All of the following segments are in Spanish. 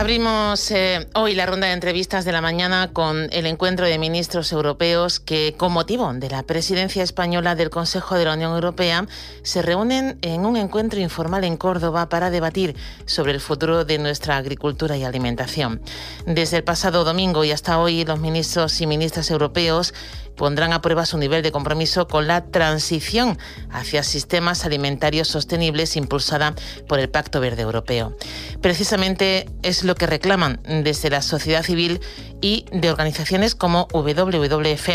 Abrimos eh, hoy la ronda de entrevistas de la mañana con el encuentro de ministros europeos que, con motivo de la presidencia española del Consejo de la Unión Europea, se reúnen en un encuentro informal en Córdoba para debatir sobre el futuro de nuestra agricultura y alimentación. Desde el pasado domingo y hasta hoy, los ministros y ministras europeos pondrán a prueba su nivel de compromiso con la transición hacia sistemas alimentarios sostenibles impulsada por el Pacto Verde Europeo. Precisamente es lo que reclaman desde la sociedad civil y de organizaciones como WWF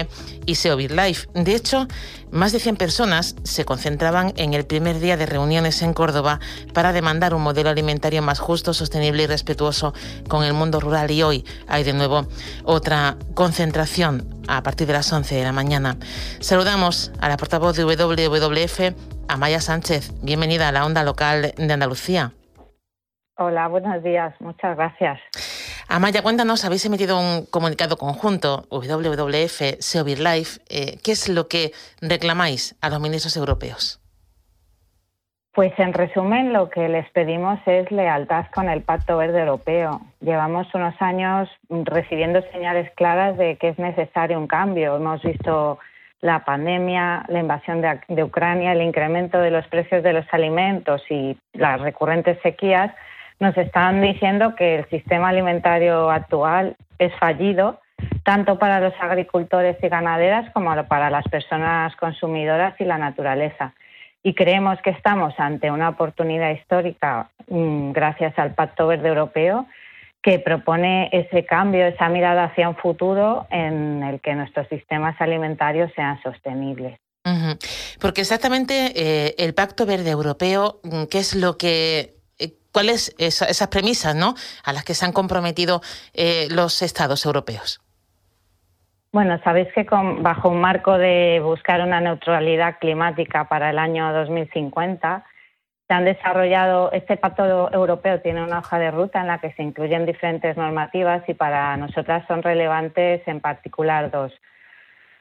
y SEO Life. De hecho, más de 100 personas se concentraban en el primer día de reuniones en Córdoba para demandar un modelo alimentario más justo, sostenible y respetuoso con el mundo rural. Y hoy hay de nuevo otra concentración a partir de las 11 de la mañana. Saludamos a la portavoz de WWF, Amaya Sánchez. Bienvenida a la onda local de Andalucía. Hola, buenos días. Muchas gracias. Amaya, cuéntanos, habéis emitido un comunicado conjunto, WWF, Seovir Life. Eh, ¿Qué es lo que reclamáis a los ministros europeos? Pues en resumen, lo que les pedimos es lealtad con el Pacto Verde Europeo. Llevamos unos años recibiendo señales claras de que es necesario un cambio. Hemos visto la pandemia, la invasión de, de Ucrania, el incremento de los precios de los alimentos y las recurrentes sequías nos están diciendo que el sistema alimentario actual es fallido, tanto para los agricultores y ganaderas como para las personas consumidoras y la naturaleza. Y creemos que estamos ante una oportunidad histórica mm, gracias al Pacto Verde Europeo que propone ese cambio, esa mirada hacia un futuro en el que nuestros sistemas alimentarios sean sostenibles. Porque exactamente eh, el Pacto Verde Europeo, mm, ¿qué es lo que cuáles son esas premisas ¿no? a las que se han comprometido eh, los Estados europeos. Bueno, sabéis que bajo un marco de buscar una neutralidad climática para el año 2050, se han desarrollado, este pacto europeo tiene una hoja de ruta en la que se incluyen diferentes normativas y para nosotras son relevantes en particular dos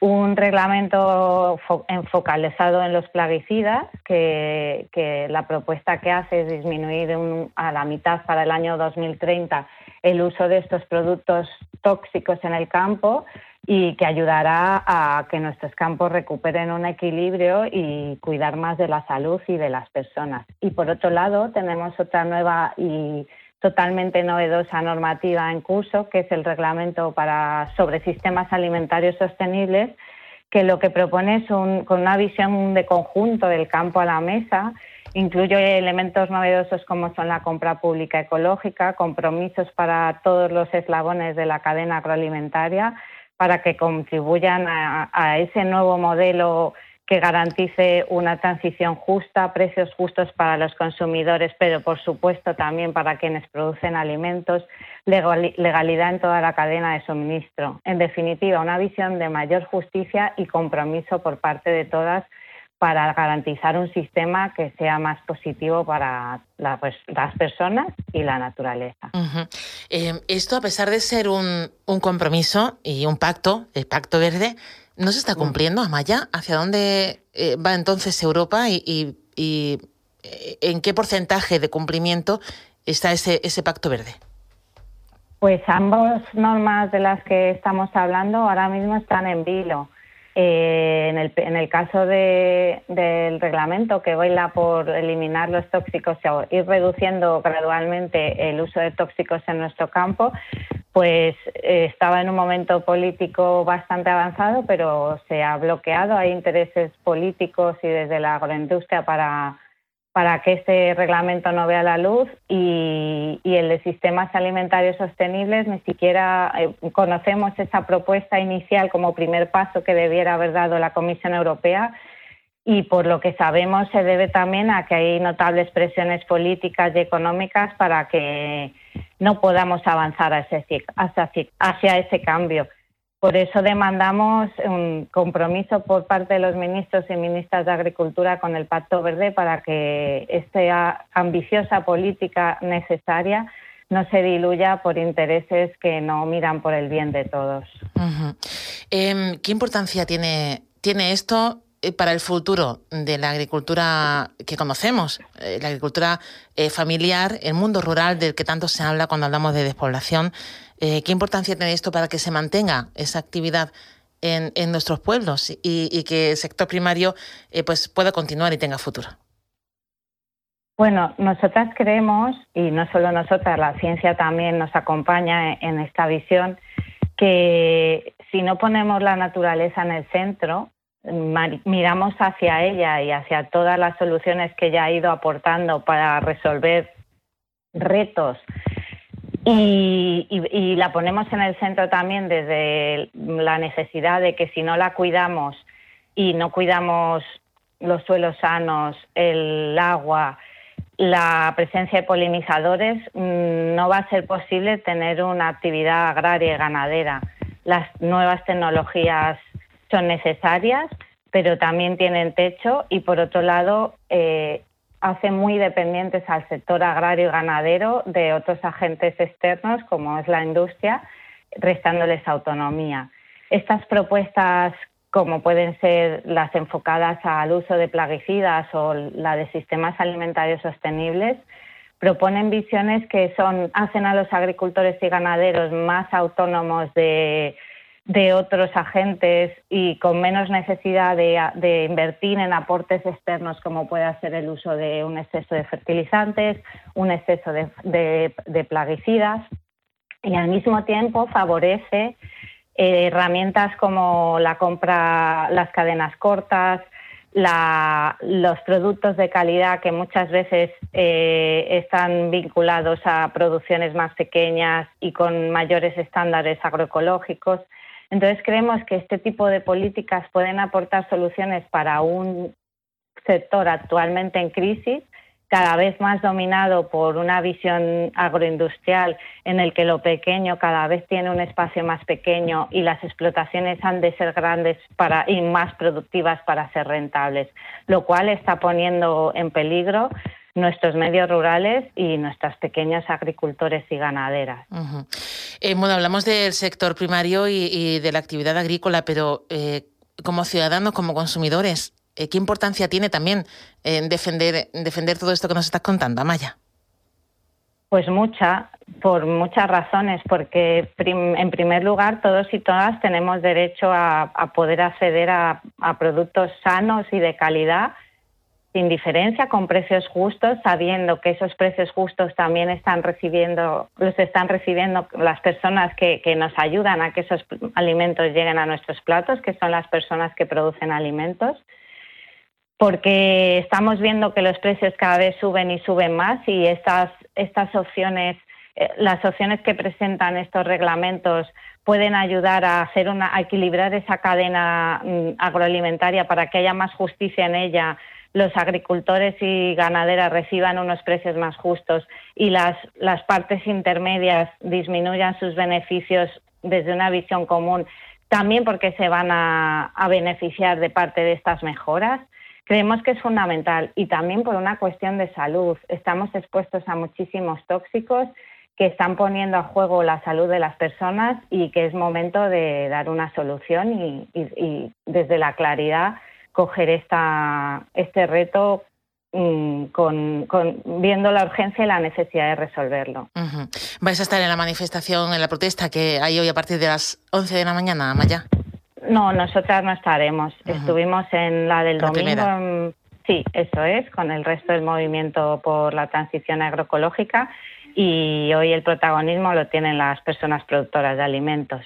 un reglamento enfocalizado en los plaguicidas, que, la propuesta que hace es disminuir a la mitad para el año 2030 el uso de estos productos tóxicos en el campo y que ayudará a que nuestros campos recuperen un equilibrio y cuidar más de la salud y de las personas. Y por otro lado, tenemos otra nueva y totalmente novedosa normativa en curso, que es el reglamento para, sobre sistemas alimentarios sostenibles, que lo que propone es con una visión de conjunto del campo a la mesa, incluye elementos novedosos como son la compra pública ecológica, compromisos para todos los eslabones de la cadena agroalimentaria, para que contribuyan a ese nuevo modelo que garantice una transición justa, precios justos para los consumidores, pero por supuesto también para quienes producen alimentos, legalidad en toda la cadena de suministro. En definitiva, una visión de mayor justicia y compromiso por parte de todas para garantizar un sistema que sea más positivo para pues, las personas y la naturaleza. Eh, esto, a pesar de ser un, un compromiso y un pacto, el Pacto Verde, ¿No se está cumpliendo, Amaya? ¿Hacia dónde eh, va entonces Europa y, eh, en qué porcentaje de cumplimiento está ese, ese pacto verde? Pues ambas normas de las que estamos hablando ahora mismo están en vilo. Eh, en, el, en, el, caso de, del reglamento que baila por eliminar los tóxicos y ir reduciendo gradualmente el uso de tóxicos en nuestro campo, pues eh, estaba en un momento político bastante avanzado, pero se ha bloqueado. Hay intereses políticos y desde la agroindustria para para que este reglamento no vea la luz y, el de sistemas alimentarios sostenibles ni siquiera eh, conocemos esa propuesta inicial como primer paso que debiera haber dado la Comisión Europea y por lo que sabemos se debe también a que hay notables presiones políticas y económicas para que no podamos avanzar hacia ese cambio Por eso demandamos un compromiso por parte de los ministros y ministras de Agricultura con el Pacto Verde para que esta ambiciosa política necesaria no se diluya por intereses que no miran por el bien de todos. Em, ¿Qué importancia tiene, tiene esto eh, para el futuro de la agricultura que conocemos, eh, la agricultura eh, familiar, el mundo rural del que tanto se habla cuando hablamos de despoblación. ¿Qué importancia tiene esto para que se mantenga esa actividad en, nuestros pueblos y, que el sector primario pues pueda continuar y tenga futuro? Bueno, nosotras creemos, y no solo nosotras, la ciencia también nos acompaña en esta visión, que si no ponemos la naturaleza en el centro, miramos hacia ella y hacia todas las soluciones que ella ha ido aportando para resolver retos y, la ponemos en el centro también desde la necesidad de que si no la cuidamos y no cuidamos los suelos sanos, el agua, la presencia de polinizadores, mm, no va a ser posible tener una actividad agraria y ganadera. Las nuevas tecnologías son necesarias, pero también tienen techo y, por otro lado, eh, hacen muy dependientes al sector agrario y ganadero de otros agentes externos, como es la industria, restándoles autonomía. Estas propuestas, como pueden ser las enfocadas al uso de plaguicidas o la de sistemas alimentarios sostenibles, proponen visiones que son, hacen a los agricultores y ganaderos más autónomos de, de otros agentes y con menos necesidad de, invertir en aportes externos como puede ser el uso de un exceso de fertilizantes, un exceso de, plaguicidas y al mismo tiempo favorece eh, herramientas como la compra, las cadenas cortas, los productos de calidad que muchas veces eh, están vinculados a producciones más pequeñas y con mayores estándares agroecológicos. Entonces creemos que este tipo de políticas pueden aportar soluciones para un sector actualmente en crisis, cada vez más dominado por una visión agroindustrial en el que lo pequeño cada vez tiene un espacio más pequeño y las explotaciones han de ser grandes para, y más productivas para ser rentables, lo cual está poniendo en peligro nuestros medios rurales y nuestras pequeños agricultores y ganaderas. Eh, bueno, hablamos del sector primario y, de la actividad agrícola, pero eh, como ciudadanos, como consumidores, eh, ¿qué importancia tiene también en defender, defender todo esto que nos estás contando, Amaya? Pues mucha, por muchas razones, porque en primer lugar todos y todas tenemos derecho a, poder acceder a, productos sanos y de calidad sin diferencia, con precios justos, sabiendo que esos precios justos también están recibiendo, los están recibiendo las personas que, nos ayudan a que esos alimentos lleguen a nuestros platos, que son las personas que producen alimentos. Porque estamos viendo que los precios cada vez suben y suben más y estas, estas opciones, eh, las opciones que presentan estos reglamentos pueden ayudar a hacer una, a equilibrar esa cadena mm, agroalimentaria para que haya más justicia en ella, los agricultores y ganaderas reciban unos precios más justos y las, las partes intermedias disminuyan sus beneficios desde una visión común, también porque se van a, beneficiar de parte de estas mejoras, creemos que es fundamental y también por una cuestión de salud. Estamos expuestos a muchísimos tóxicos que están poniendo a juego la salud de las personas y que es momento de dar una solución y desde la claridad coger esta, este reto mm, con, viendo la urgencia y la necesidad de resolverlo. ¿Vais a estar en la manifestación, en la protesta que hay hoy a partir de las 11 de la mañana, Maya? No, nosotras no estaremos. Estuvimos en la del domingo. Sí, eso es, con el resto del movimiento por la transición agroecológica y hoy el protagonismo lo tienen las personas productoras de alimentos.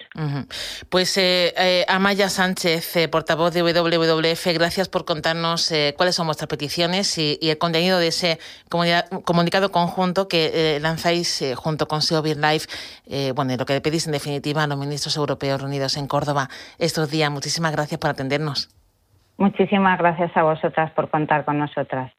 Pues eh, eh, Amaya Sánchez, eh, portavoz de WWF, gracias por contarnos cuáles son vuestras peticiones y, el contenido de ese comunicado conjunto que lanzáis junto con SEO Life, bueno, lo que pedís en definitiva a los ministros europeos reunidos en Córdoba estos días. Muchísimas gracias por atendernos. Muchísimas gracias a vosotras por contar con nosotras.